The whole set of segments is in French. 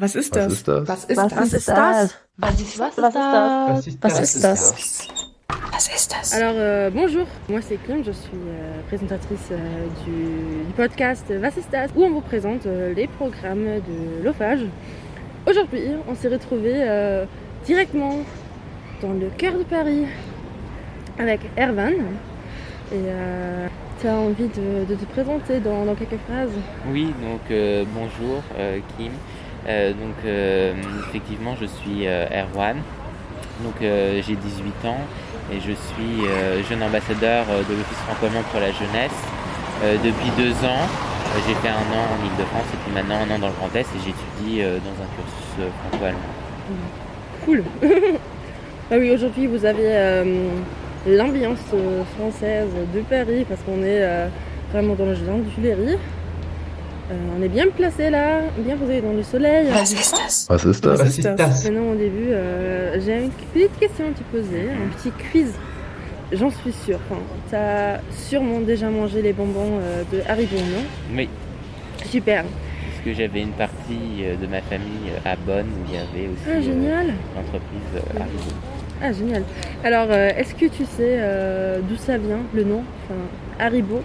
Was ist das? Was ist das? Was ist Was das? ist das? Was ist Was ist das? Was ist Was das? ist das? Was ist das? Alors euh, bonjour, moi c'est Clem, je suis euh, présentatrice euh, du, du podcast Was ist das? Où on vous présente euh, les programmes de l'OFAGE. Aujourd'hui, on s'est retrouvé euh, directement dans le cœur de Paris avec Ervan. Et tu as envie de, de te présenter dans, dans quelques phrases? Oui, donc euh, bonjour euh, Kim. Euh, donc euh, effectivement je suis euh, Erwan. Donc euh, j'ai 18 ans et je suis jeune ambassadeur de l'Office franco-allemand pour la jeunesse. Depuis deux ans, j'ai fait un an en Ile-de-France et puis maintenant un an dans le Grand Est et j'étudie dans un cursus franco-allemand. Cool Bah oui, aujourd'hui vous avez l'ambiance française de Paris parce qu'on est vraiment dans le jardin du Tuileries. Euh, on est bien placé là, bien posé dans le soleil. Was ist das? Was ist das? Was ist das? Maintenant au début, euh, j'ai une petite question à te poser, un petit quiz. J'en suis sûre. Enfin, t'as sûrement déjà mangé les bonbons euh, de Haribo, non? Oui, Super. parce que j'avais une partie euh, de ma famille à Bonn où il y avait aussi Ah euh, génial. l'entreprise euh, Haribo. Ah génial. Alors, euh, est-ce que tu sais euh, d'où ça vient, le nom? Enfin, Haribo?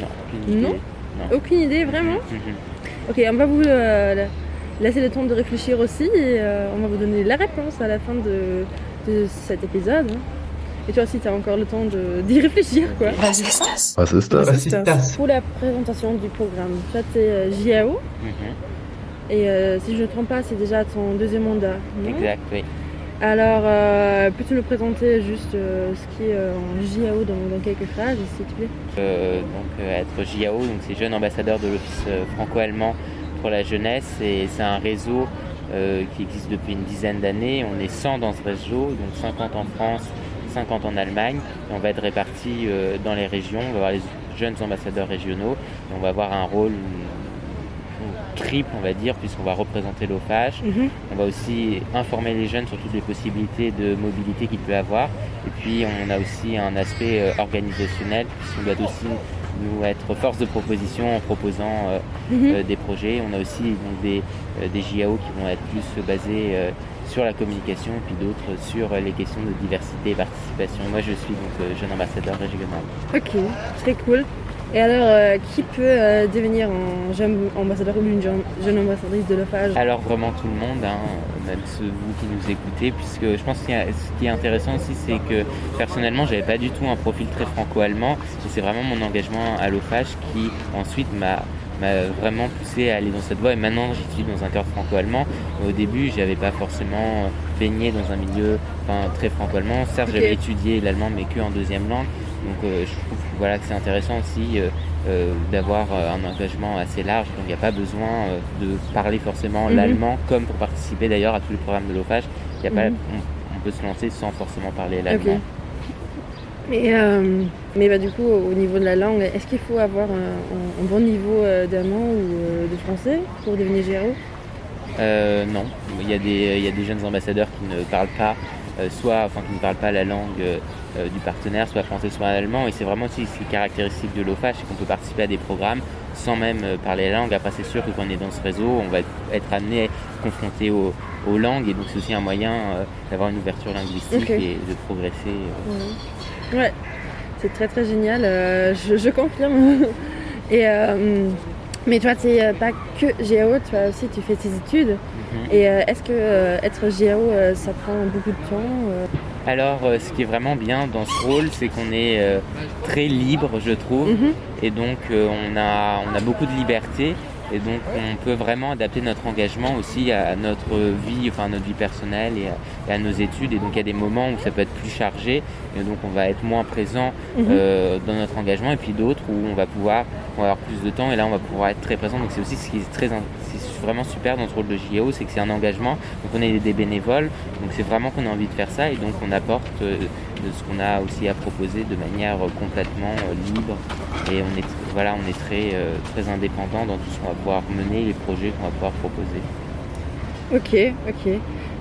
Non, aucune idée. Non Aucune idée, vraiment Mhm. Ok, on va vous euh, laisser le temps de réfléchir aussi et euh, on va vous donner la réponse à la fin de, de cet épisode. Et toi aussi, tu as encore le temps de- d'y réfléchir, quoi. Was ist das? Pour la présentation du programme, toi, tu es JAO et euh, si je ne me trompe pas, c'est déjà ton deuxième mandat. non? Exact, oui. Alors, euh, peux-tu nous présenter juste euh, ce qui est euh, en JAO dans, quelques phrases, s'il te plaît? Donc être JAO, donc c'est jeune ambassadeur de l'Office franco-allemand pour la jeunesse et c'est un réseau qui existe depuis une dizaine d'années. On est 100 dans ce réseau, donc 50 en France, 50 en Allemagne. Et on va être répartis dans les régions. On va avoir les jeunes ambassadeurs régionaux et on va avoir un rôle triple, on va dire, puisqu'on va représenter l'OFAGE. Mhm. On va aussi informer les jeunes sur toutes les possibilités de mobilité qu'il peut avoir. Et puis on a aussi un aspect euh, organisationnel, puisqu'on doit aussi nous être force de proposition en proposant euh, Mhm. euh, des projets. On a aussi donc, des, des JAO qui vont être plus basés sur la communication puis d'autres sur les questions de diversité et participation. Moi je suis donc jeune ambassadeur régional. Ok, très cool. Et alors, euh, qui peut euh, devenir un jeune ambassadeur ou une jeune, jeune ambassadrice de l'OFAGE Alors vraiment tout le monde, hein, même ceux vous qui nous écoutez, puisque je pense que ce qui est intéressant aussi, c'est que personnellement, j'avais pas du tout un profil très franco-allemand, et c'est vraiment mon engagement à l'OFAGE qui ensuite m'a m'a vraiment poussé à aller dans cette voie et maintenant j'étudie dans un cœur franco-allemand. Au début j'avais pas forcément baigné dans un milieu enfin, très franco-allemand. Certes j'avais étudié l'allemand mais que en deuxième langue donc euh, je trouve que, voilà, que c'est intéressant aussi euh, euh, d'avoir un engagement assez large. Donc il n'y a pas besoin de parler forcément Mhm. l'allemand, comme pour participer d'ailleurs à tous les programmes de y a pas, Mhm. on, on peut se lancer sans forcément parler l'allemand. Et, euh, mais bah, du coup, au niveau de la langue, est-ce qu'il faut avoir un, bon niveau d'allemand ou de français pour devenir GRO Euh, non, il y, a des, il y a des jeunes ambassadeurs qui ne parlent pas, soit, enfin, qui ne parlent pas la langue euh, euh, du partenaire, soit français, soit allemand. Et c'est vraiment aussi ce qui est caractéristique de l'OFAGE, c'est qu'on peut participer à des programmes sans même euh, parler la langue. Après, c'est sûr que quand on est dans ce réseau, on va être amené à être confronté aux, aux langues, et donc c'est aussi un moyen euh, d'avoir une ouverture linguistique et de progresser. euh. Ouais, c'est très très génial, euh, je, je confirme. Et, euh, mais toi, tu n'es pas que GAO, toi aussi tu fais tes études. Mhm. Et euh, est-ce que euh, être GAO, euh, ça prend beaucoup de temps euh Alors, euh, ce qui est vraiment bien dans ce rôle, c'est qu'on est euh, très libre, je trouve. Mhm. Et donc, euh, on, a, on a beaucoup de liberté. Et donc, on peut vraiment adapter notre engagement aussi à notre vie, enfin à notre vie personnelle et à, et à nos études. Et donc, il y a des moments où ça peut être plus chargé. Et donc, on va être moins présent Mhm. euh, dans notre engagement. Et puis d'autres où on va pouvoir on va avoir plus de temps. Et là, on va pouvoir être très présent. Donc, c'est aussi ce qui est très, vraiment super dans ce rôle de JO, c'est que c'est un engagement. Donc, on est des bénévoles. Donc, c'est vraiment qu'on a envie de faire ça. Et donc, on apporte euh, de ce qu'on a aussi à proposer de manière euh, complètement euh, libre. Et on est, voilà, on est très, euh, très indépendant dans tout ce qu'on va pouvoir mener, les projets qu'on va pouvoir proposer. Ok, ok.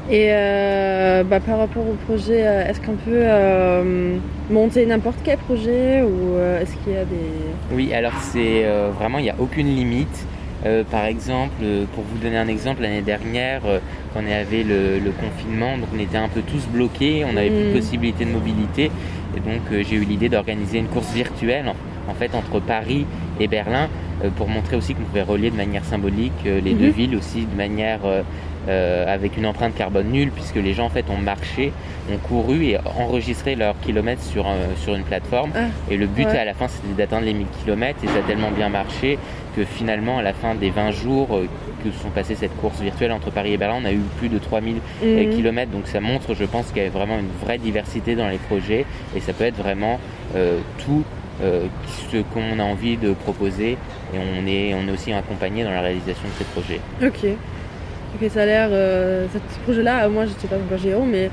Et euh, bah, par rapport au projet, est-ce qu'on peut euh, monter n'importe quel projet ou est-ce qu'il y a des... Oui, alors c'est euh, vraiment, il n'y a aucune limite. Euh, par exemple, euh, pour vous donner un exemple, l'année dernière, euh, quand on avait le, le confinement, donc on était un peu tous bloqués, on n'avait plus de possibilité de mobilité. Et donc euh, j'ai eu l'idée d'organiser une course virtuelle en, fait entre Paris et Berlin pour montrer aussi qu'on pouvait relier de manière symbolique euh, les Mhm. deux villes aussi de manière euh, euh, avec une empreinte carbone nulle puisque les gens en fait ont marché, ont couru et enregistré leurs kilomètres sur, un- sur une plateforme. Ah, Et le but ouais. à la fin c'était d'atteindre les 1000 km et ça a tellement bien marché que finalement à la fin des 20 jours euh, que sont passés cette course virtuelle entre Paris et Berlin, on a eu plus de 3000 mhm. kilomètres. Donc ça montre, je pense, qu'il y a vraiment une vraie diversité dans les projets et ça peut être vraiment euh, tout euh, ce qu'on a envie de proposer et on est, on est aussi accompagné dans la réalisation de ces projets. Ok. Ok, ça a l'air. euh, ce projet-là, euh, moi je ne sais pas encore Géo, mais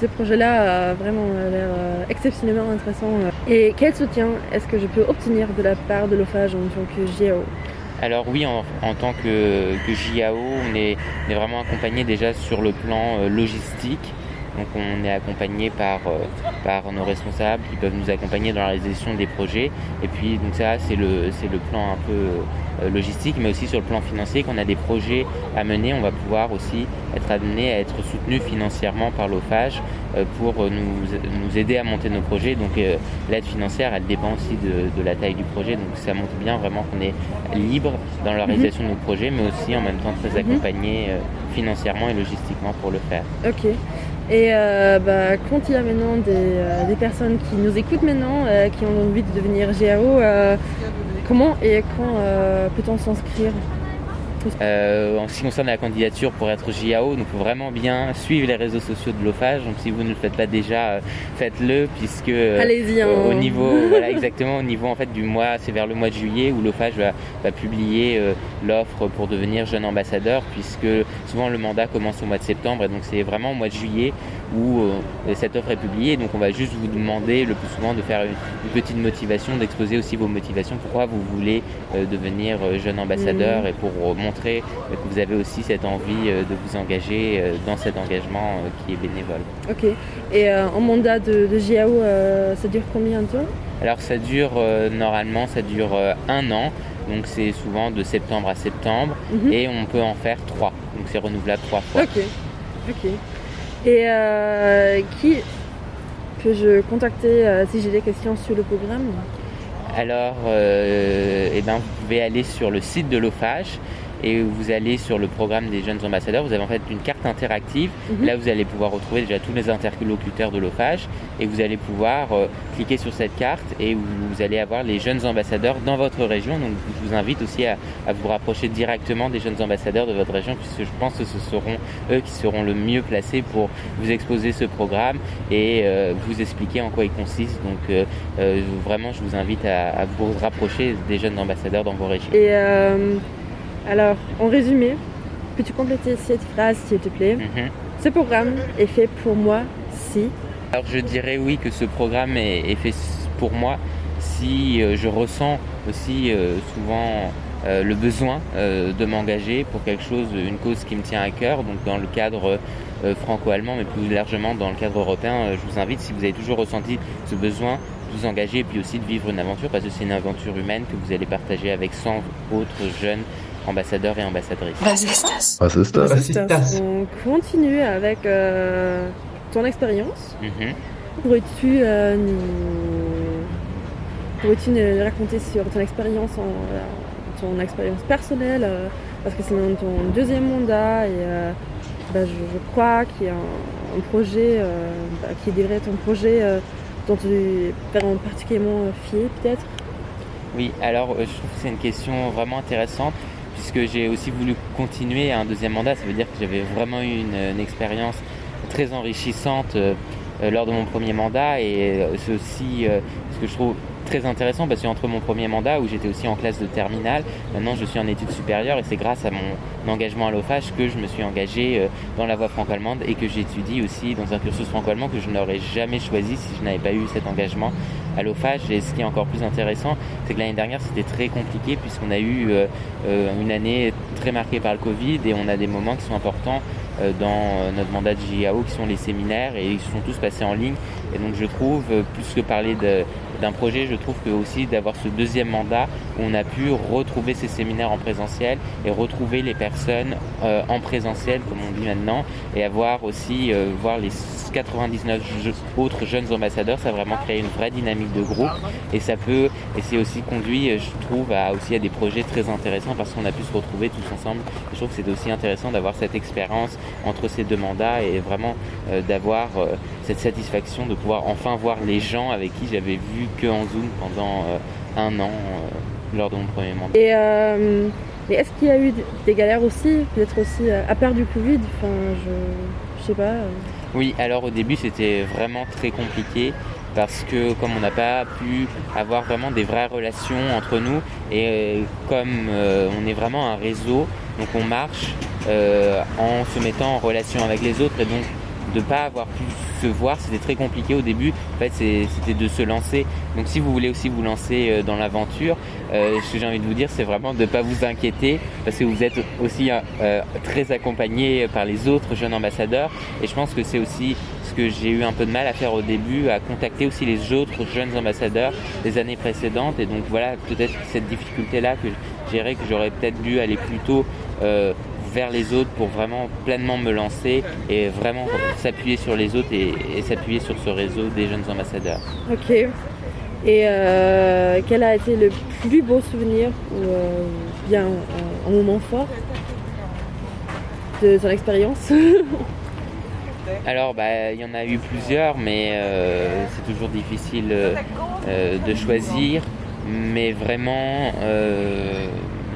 ce projet-là a vraiment euh, l'air euh, exceptionnellement intéressant. euh. Et quel soutien est-ce que je peux obtenir de la part de l'OFAGE en tant que Géo Alors oui, en, en tant que, que JAO, on est, on est vraiment accompagné déjà sur le plan euh, logistique. Donc on est accompagné par, euh, par nos responsables qui peuvent nous accompagner dans la réalisation des projets. Et puis donc ça c'est le, c'est le plan un peu euh, logistique, mais aussi sur le plan financier. Quand on a des projets à mener, on va pouvoir aussi être amené à être soutenu financièrement par l'OFAGE euh, pour nous, nous aider à monter nos projets. Donc l'aide financière, elle dépend aussi de, de la taille du projet. Donc ça montre bien vraiment qu'on est libre dans la réalisation de nos projets, mais aussi en même temps très Mhm. accompagné financièrement et logistiquement pour le faire. Ok. Et euh, bah, quand il y a maintenant des, euh, personnes qui nous écoutent maintenant, euh, qui ont envie de devenir GAO, comment et quand peut-on s'inscrire? Euh, en ce qui concerne la candidature pour être JAO, donc faut vraiment bien suivre les réseaux sociaux de l'OFAGE. Donc si vous ne le faites pas déjà, euh, faites-le puisque euh, Allez-y. hein. au au niveau, voilà exactement au niveau en fait du mois, c'est vers le mois de juillet où l'OFAGE va, va publier l'offre pour devenir jeune ambassadeur puisque souvent le mandat commence au mois de septembre et donc c'est vraiment au mois de juillet où euh, cette offre est publiée. Donc on va juste vous demander le plus souvent de faire une, une petite motivation, d'exposer aussi vos motivations, pourquoi vous voulez euh, devenir euh, jeune ambassadeur Mhm. et pour montrer que vous avez aussi cette envie de vous engager dans cet engagement qui est bénévole. Ok. Et en mandat de, de GAO, ça dure combien de temps? Alors ça dure normalement ça dure un an, donc c'est souvent de septembre à septembre Mhm. et on peut en faire trois, donc c'est renouvelable trois fois. Ok. Ok. Et euh, qui peux-je contacter euh, si j'ai des questions sur le programme? Alors euh, eh ben, vous pouvez aller sur le site de l'OFAGE et vous allez sur le programme des jeunes ambassadeurs. Vous avez en fait une carte interactive. Mhm. Là, vous allez pouvoir retrouver déjà tous les interlocuteurs de l'OFAGE et vous allez pouvoir euh, cliquer sur cette carte et vous, allez avoir les jeunes ambassadeurs dans votre région. Donc, je vous invite aussi à, à vous rapprocher directement des jeunes ambassadeurs de votre région puisque je pense que ce seront eux qui seront le mieux placés pour vous exposer ce programme et euh, vous expliquer en quoi il consiste. Donc, euh, euh, vraiment, je vous invite à, à vous rapprocher des jeunes ambassadeurs dans vos régions. Et alors, en résumé, peux-tu compléter cette phrase s'il te plaît? Mhm. Ce programme est fait pour moi si. Alors je dirais oui que ce programme est, est fait pour moi si euh, je ressens aussi euh, souvent euh, le besoin de m'engager pour quelque chose, une cause qui me tient à cœur, donc dans le cadre franco-allemand, mais plus largement dans le cadre européen, je vous invite, si vous avez toujours ressenti ce besoin, de vous engager et puis aussi de vivre une aventure, parce que c'est une aventure humaine que vous allez partager avec 100 autres jeunes ambassadeurs et ambassadrices. Was ist das? On continue avec euh, ton expérience. Mhm. Pourrais-tu euh, nous... Pourrais-tu nous raconter sur ton expérience, en, euh, ton expérience personnelle euh, Parce que c'est dans ton deuxième mandat et euh, bah, je, je crois qu'il y a un, un projet euh, bah, qui devrait être un projet euh, dont tu es particulièrement fier peut-être. Oui, alors je trouve que c'est une question vraiment intéressante puisque j'ai aussi voulu continuer un deuxième mandat. Ça veut dire que j'avais vraiment eu une, expérience très enrichissante euh, euh, lors de mon premier mandat et euh, c'est aussi ce que je trouve très intéressant parce que entre mon premier mandat où j'étais aussi en classe de terminale, maintenant je suis en études supérieures et c'est grâce à mon engagement à l'OFAGE que je me suis engagé euh, dans la voie franco-allemande et que j'étudie aussi dans un cursus franco-allemand que je n'aurais jamais choisi si je n'avais pas eu cet engagement à l'OFAGE. Et ce qui est encore plus intéressant, c'est que l'année dernière c'était très compliqué puisqu'on a eu euh, euh, une année très marquée par le Covid et on a des moments qui sont importants dans euh, notre mandat de JAO qui sont les séminaires et ils sont tous passés en ligne. Et donc je trouve, euh, plus que parler d'un projet, je je trouve que aussi d'avoir ce deuxième mandat où on a pu retrouver ces séminaires en présentiel et retrouver les personnes euh, en présentiel, comme on dit maintenant, et avoir aussi euh, voir les 99 autres jeunes ambassadeurs, ça a vraiment créé une vraie dynamique de groupe et ça peut, et c'est aussi conduit, je trouve, à aussi à des projets très intéressants parce qu'on a pu se retrouver tous ensemble. je trouve que c'est aussi intéressant d'avoir cette expérience entre ces deux mandats et vraiment euh, d'avoir euh, cette satisfaction de pouvoir enfin voir les gens avec qui j'avais vu que en Zoom pendant euh, un an lors de mon premier mandat. Et, est-ce qu'il y a eu des galères aussi, peut-être aussi à part du Covid? Enfin, je, je sais pas. Oui, alors au début c'était vraiment très compliqué parce que comme on n'a pas pu avoir vraiment des vraies relations entre nous et comme euh, on est vraiment un réseau, donc on marche euh, en se mettant en relation avec les autres et donc de ne pas avoir pu se voir, c'était très compliqué au début. En fait, c'était de se lancer. Donc, si vous voulez aussi vous lancer euh, dans l'aventure, euh, ce que j'ai envie de vous dire, c'est vraiment de ne pas vous inquiéter parce que vous êtes aussi euh, très accompagné par les autres jeunes ambassadeurs. Et je pense que c'est aussi ce que j'ai eu un peu de mal à faire au début, à contacter aussi les autres jeunes ambassadeurs des années précédentes. Et donc, voilà, peut-être cette difficulté-là que que j'aurais peut-être dû aller plus tôt vers les autres pour vraiment pleinement me lancer et vraiment s'appuyer sur les autres et, s'appuyer sur ce réseau des jeunes ambassadeurs. Ok. Et euh, quel a été le plus beau souvenir ou euh, bien un, moment fort de ton expérience? Alors, bah, il y en a eu plusieurs, mais euh, c'est toujours difficile de choisir. Mais vraiment,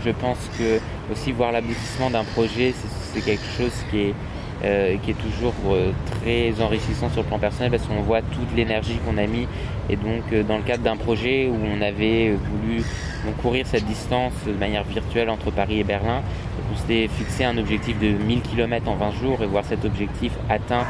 je pense que aussi voir l'aboutissement d'un projet, c'est quelque chose qui est, euh, qui est toujours euh, très enrichissant sur le plan personnel parce qu'on voit toute l'énergie qu'on a mis. Et donc, euh, dans le cadre d'un projet où on avait voulu courir cette distance de manière virtuelle entre Paris et Berlin, on s'était fixé un objectif de 1000 km en 20 jours et voir cet objectif atteint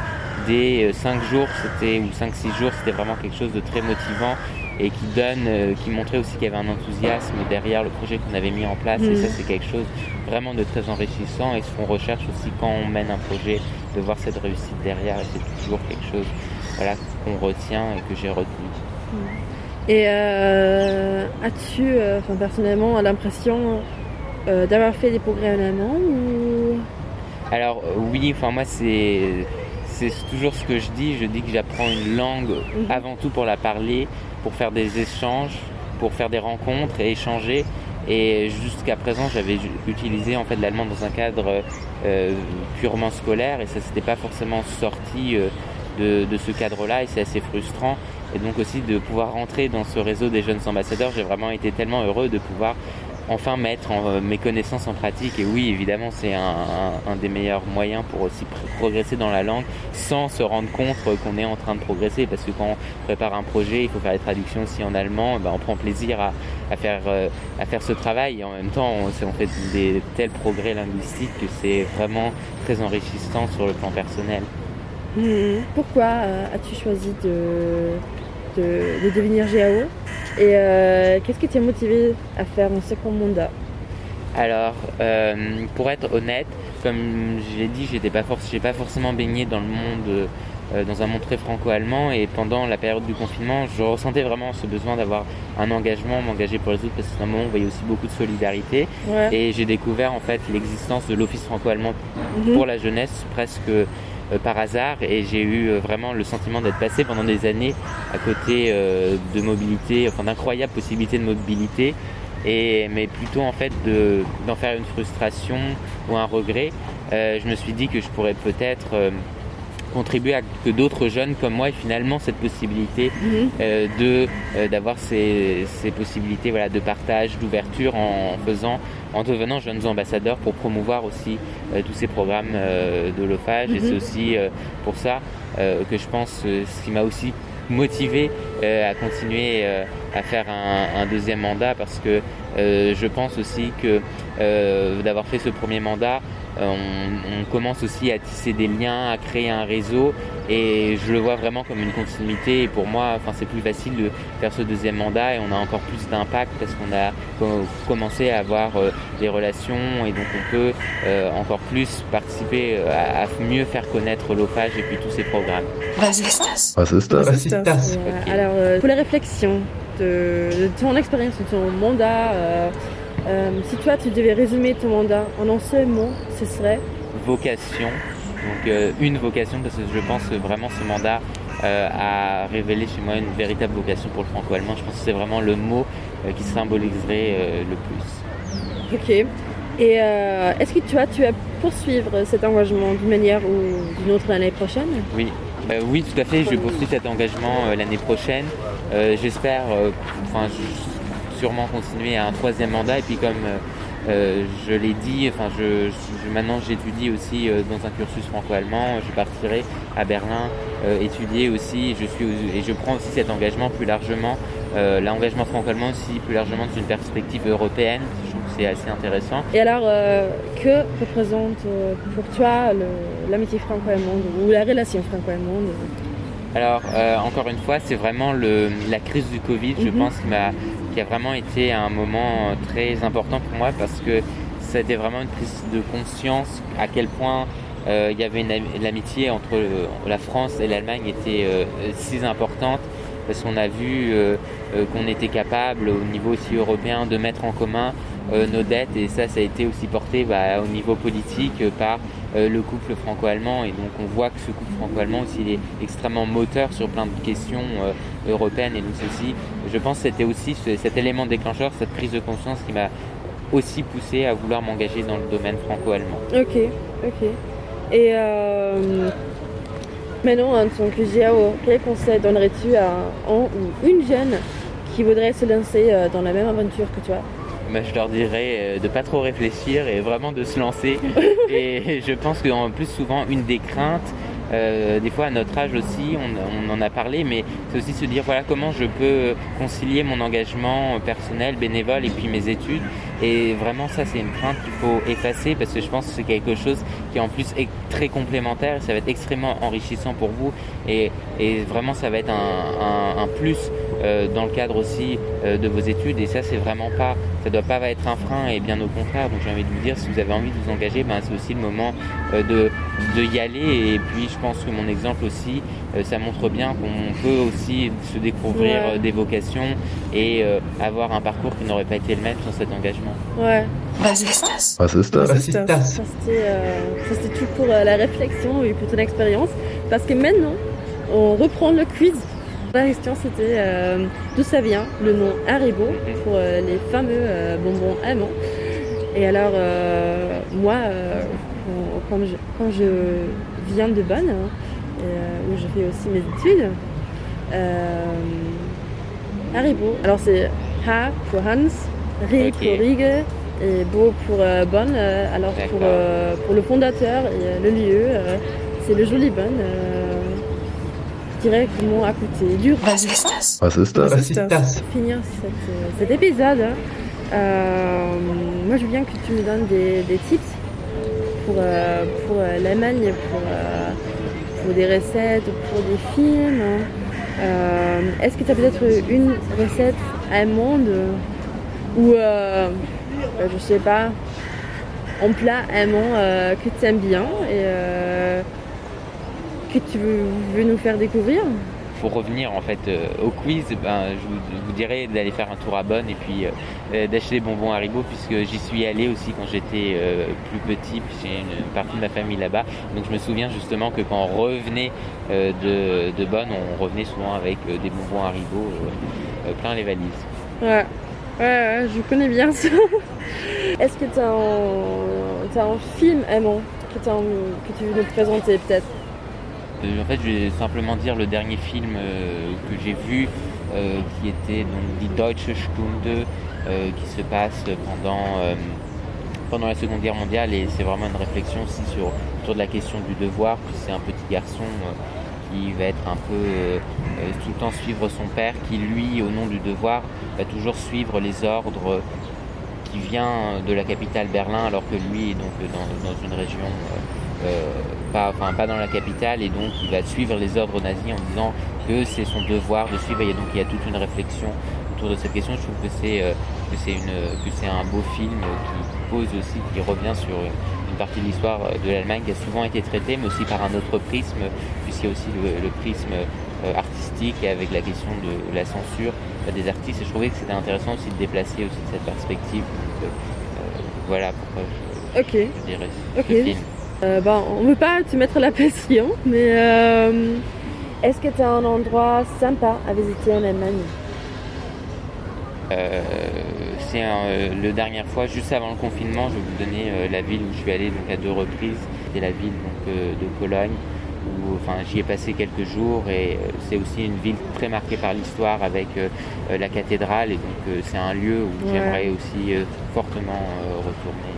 dès 5 jours, c'était ou 5-6 jours, c'était vraiment quelque chose de très motivant et qui donne, euh, qui montrait aussi qu'il y avait un enthousiasme derrière le projet qu'on avait mis en place. Et ça, mm. c'est quelque chose vraiment de très enrichissant. Et ce qu'on recherche aussi quand on mène un projet, de voir cette réussite derrière. C'est toujours quelque chose voilà, qu'on retient et que j'ai retenu. Mm. Et euh, as-tu, euh, personnellement, l'impression d'avoir fait des progrès en amont ou... Alors oui, enfin moi c'est c'est toujours ce que je dis. Je dis que j'apprends une langue mm-hmm. avant tout pour la parler pour faire des échanges, pour faire des rencontres et échanger. Et jusqu'à présent, j'avais utilisé en fait l'allemand dans un cadre euh, purement scolaire et ça s'était pas forcément sorti euh, de, de, ce cadre-là et c'est assez frustrant. Et donc aussi de pouvoir rentrer dans ce réseau des jeunes ambassadeurs, j'ai vraiment été tellement heureux de pouvoir enfin mettre euh, mes connaissances en pratique. Et oui, évidemment, c'est un, des meilleurs moyens pour aussi progresser dans la langue sans se rendre compte qu'on est en train de progresser. Parce que quand on prépare un projet, il faut faire les traductions aussi en allemand. Ben, on prend plaisir à, faire, euh, à faire ce travail. Et en même temps, on, fait des tels progrès linguistiques que c'est vraiment très enrichissant sur le plan personnel. Mmh. Pourquoi euh, as-tu choisi de, de devenir GAO et euh, qu'est-ce qui t'a motivé à faire un second mandat? Alors, euh, pour être honnête, comme je l'ai dit, j'étais pas j'ai pas forcément baigné dans le monde, euh, dans un monde très franco-allemand, et pendant la période du confinement, je ressentais vraiment ce besoin d'avoir un engagement, m'engager pour les autres, parce que c'est un moment où on voyait aussi beaucoup de solidarité. Et j'ai découvert en fait l'existence de l'Office franco-allemand mhm. pour la jeunesse presque par hasard et j'ai eu euh, vraiment le sentiment d'être passé pendant des années à côté euh, de mobilité, enfin d'incroyables possibilités de mobilité et mais plutôt en fait d'en faire une frustration ou un regret. je me suis dit que je pourrais peut-être contribuer à que d'autres jeunes comme moi aient finalement cette possibilité mhm. de d'avoir ces, ces, possibilités voilà de partage d'ouverture en, faisant en devenant jeunes ambassadeurs pour promouvoir aussi euh, tous ces programmes euh, de l'OFAGE. Et c'est mhm. aussi euh, pour ça que je pense ce qui m'a aussi motivé à continuer à faire un, deuxième mandat parce que je pense aussi que d'avoir fait ce premier mandat, on, commence aussi à tisser des liens, à créer un réseau et je le vois vraiment comme une continuité et pour moi enfin, c'est plus facile de faire ce deuxième mandat et on a encore plus d'impact parce qu'on a commencé à avoir euh, des relations et donc on peut euh, encore plus participer euh, à, mieux faire connaître l'OFAGE et puis tous ces programmes. Vasistas. Vasistas. Alors pour les réflexions, de, de ton expérience, de ton mandat. euh, euh, si toi, tu devais résumer ton mandat en un seul mot, ce serait vocation. Donc euh, une vocation parce que je pense que vraiment ce mandat euh, a révélé chez moi une véritable vocation pour le franco-allemand. Je pense que c'est vraiment le mot qui symboliserait le plus. Ok. Et est-ce que toi, tu vas poursuivre cet engagement d'une manière ou d'une autre l'année prochaine? Oui, Euh, oui, tout à fait. Je poursuis cet engagement euh, l'année prochaine. Euh, J'espère, enfin, sûrement continuer à un troisième mandat. Et puis, comme euh, euh, je l'ai dit, enfin, je, je- maintenant j'étudie aussi euh, dans un cursus franco-allemand. Je partirai à Berlin euh, étudier aussi. Je suis et je prends aussi cet engagement plus largement, l'engagement franco-allemand aussi plus largement dans une perspective européenne. Je trouve que c'est assez intéressant. Et alors, que représente pour toi l'amitié franco-allemande ou la relation franco-allemande? Alors, euh, encore une fois, c'est vraiment le, la crise du Covid, je Mhm. pense, qui, m'a, a vraiment été un moment euh, très important pour moi parce que été vraiment une prise de conscience à quel point euh, il y avait l'amitié entre euh, la France et l'Allemagne était si importante parce qu'on a vu qu'on était capable au niveau aussi européen de mettre en commun nos dettes et ça, ça a été aussi porté bah, au niveau politique par le couple franco-allemand et donc on voit que ce couple franco-allemand aussi il est extrêmement moteur sur plein de questions euh, européennes et donc ceci, je pense que c'était aussi ce- cet élément déclencheur, cette prise de conscience qui m'a aussi poussé à vouloir m'engager dans le domaine franco-allemand. Ok, ok. Et euh, maintenant, en tant que GAO, quel conseil donnerais-tu à un ou une jeune qui voudrait se lancer euh, dans la même aventure que toi? Bah, je leur dirais euh, de pas trop réfléchir et vraiment de se lancer. et je pense qu'en plus souvent une des craintes, euh, des fois à notre âge aussi, on, on en a parlé, mais c'est aussi se dire voilà comment je peux concilier mon engagement personnel, bénévole et puis mes études. Et vraiment ça c'est une crainte qu'il faut effacer parce que je pense que c'est quelque chose qui en plus est très complémentaire. Et ça va être extrêmement enrichissant pour vous. Et, et vraiment ça va être un, un- un plus euh, dans le cadre aussi euh, de vos études. Et ça c'est vraiment pas ça doit pas être un frein. Et bien au contraire donc j'ai envie de vous dire si vous avez envie de vous engager ben, c'est aussi le moment euh, de, de y aller. Et puis je pense que mon exemple aussi euh, ça montre bien qu'on peut aussi se découvrir Ouais. euh, des vocations et euh, avoir un parcours qui n'aurait pas été le même sans cet engagement Ouais, Was ist das? Was ist das? Was ist das? ça c'était euh, ça, c'était tout pour euh, la réflexion et pour ton expérience. Parce que maintenant, on reprend le quiz. La question c'était euh, d'où ça vient le nom Haribo pour euh, les fameux euh, bonbons allemands. Et alors, euh, moi, euh, quand, je, quand je viens de Bonn, hein, euh, où je fais aussi mes études, euh, Haribo, alors c'est H pour Hans, Ri Ok. pour Riegel et Bo pour euh, Bonn. euh, alors pour, euh, pour le fondateur et euh, le lieu, euh, c'est le joli Bonn. euh, directement à côté du Was ist das? Was ist das? Was ist das? finir cette, cet épisode, hein, euh, moi je veux bien que tu me donnes des, des tips pour, euh, pour euh, l'Allemagne, pour, euh, pour des recettes, pour des films. Euh, Est-ce que tu as peut-être une recette allemande ou, euh, euh, je sais pas, un plat allemand euh, que tu aimes bien et euh, que tu veux, veux nous faire découvrir pour revenir en fait au quiz, ben, je vous, je vous dirais d'aller faire un tour à Bonn et puis d'acheter des bonbons Haribo puisque j'y suis allé aussi quand j'étais plus petit, puis j'ai une partie de ma famille là-bas. Donc je me souviens justement que quand on revenait de, de Bonn, on revenait souvent avec des bonbons Haribo plein les valises. Ouais, ouais, je connais bien ça. Est-ce que tu as, un... t'as un film allemand que, t'as envie- que tu veux nous présenter peut-être? Euh, en fait, je vais simplement dire le dernier film euh, que j'ai vu, euh, qui était donc Die Deutsche Stunde, qui se passe pendant, pendant la Seconde Guerre mondiale, et c'est vraiment une réflexion aussi sur, sur de la question du devoir, puis c'est un petit garçon qui va être un peu euh, euh, tout le temps suivre son père, qui lui, au nom du devoir, va toujours suivre les ordres qui vient de la capitale Berlin, alors que lui est donc dans, une région euh, euh, pas, enfin, pas dans la capitale, et donc il va suivre les ordres nazis en disant que c'est son devoir de suivre. Et donc il y a toute une réflexion autour de cette question. Je trouve que c'est euh, que c'est une que c'est un beau film qui pose aussi, qui revient sur partie de l'histoire de l'Allemagne qui a souvent été traitée, mais aussi par un autre prisme, puisqu'il y a aussi le, prisme artistique et avec la question de la censure des artistes. Et je trouvais que c'était intéressant aussi de déplacer aussi cette perspective. voilà pourquoi je, dirais Ok. ce film. Euh, bon, on ne veut pas te mettre la pression, mais euh, est-ce que tu as un endroit sympa à visiter en Allemagne? C'est euh, le dernière fois, juste avant le confinement, je vais vous donner euh, la ville où je suis allé donc à deux reprises. C'était la ville donc, euh, de Cologne, où enfin, j'y ai passé quelques jours et c'est aussi une ville très marquée par l'histoire avec la cathédrale et donc c'est un lieu où Ouais. j'aimerais aussi fortement retourner.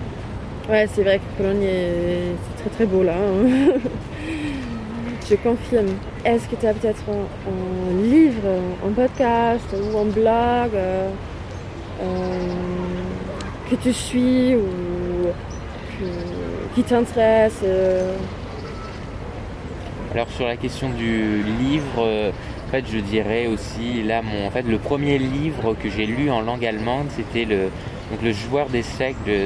Ouais, c'est vrai que Cologne, est- c'est très très beau là. hein. Je confirme. Est-ce que tu as peut-être un, un livre, un podcast ou un blog euh, que tu suis ou que- qui t'intéresse euh, Alors sur la question du livre, euh, en fait je dirais aussi là mon en fait le premier livre que j'ai lu en langue allemande c'était le donc le joueur d'échecs de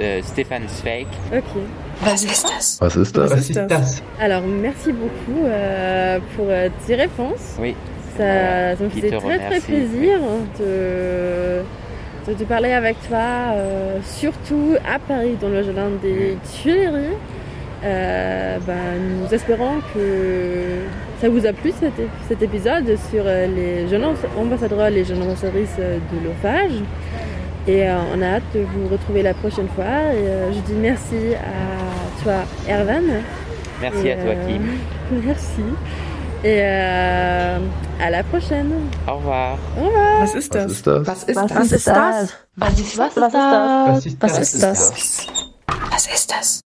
euh, Stefan Zweig. Ok. Was ist das? Was ist das? Was ist das? Alors, merci beaucoup euh, pour euh, tes réponses. Oui. Ça, me faisait très très plaisir de, de, de parler avec toi, euh, surtout à Paris, dans le jardin des Tuileries. Euh, ben, nous espérons que ça vous a plu cet, épisode sur euh, les jeunes ambas- ambassadeurs, les jeunes ambassadrices de l'OFAGE. Et euh, on a hâte de vous retrouver la prochaine fois. Et euh, je dis merci à toi, Erwan. Merci Et, à toi Kim. Merci. Et euh, à la prochaine. Au revoir. Was ist Was ist das? Was ist Was das? ist das? Was ist Was ist das? Was ist Was das? ist das? Was ist das?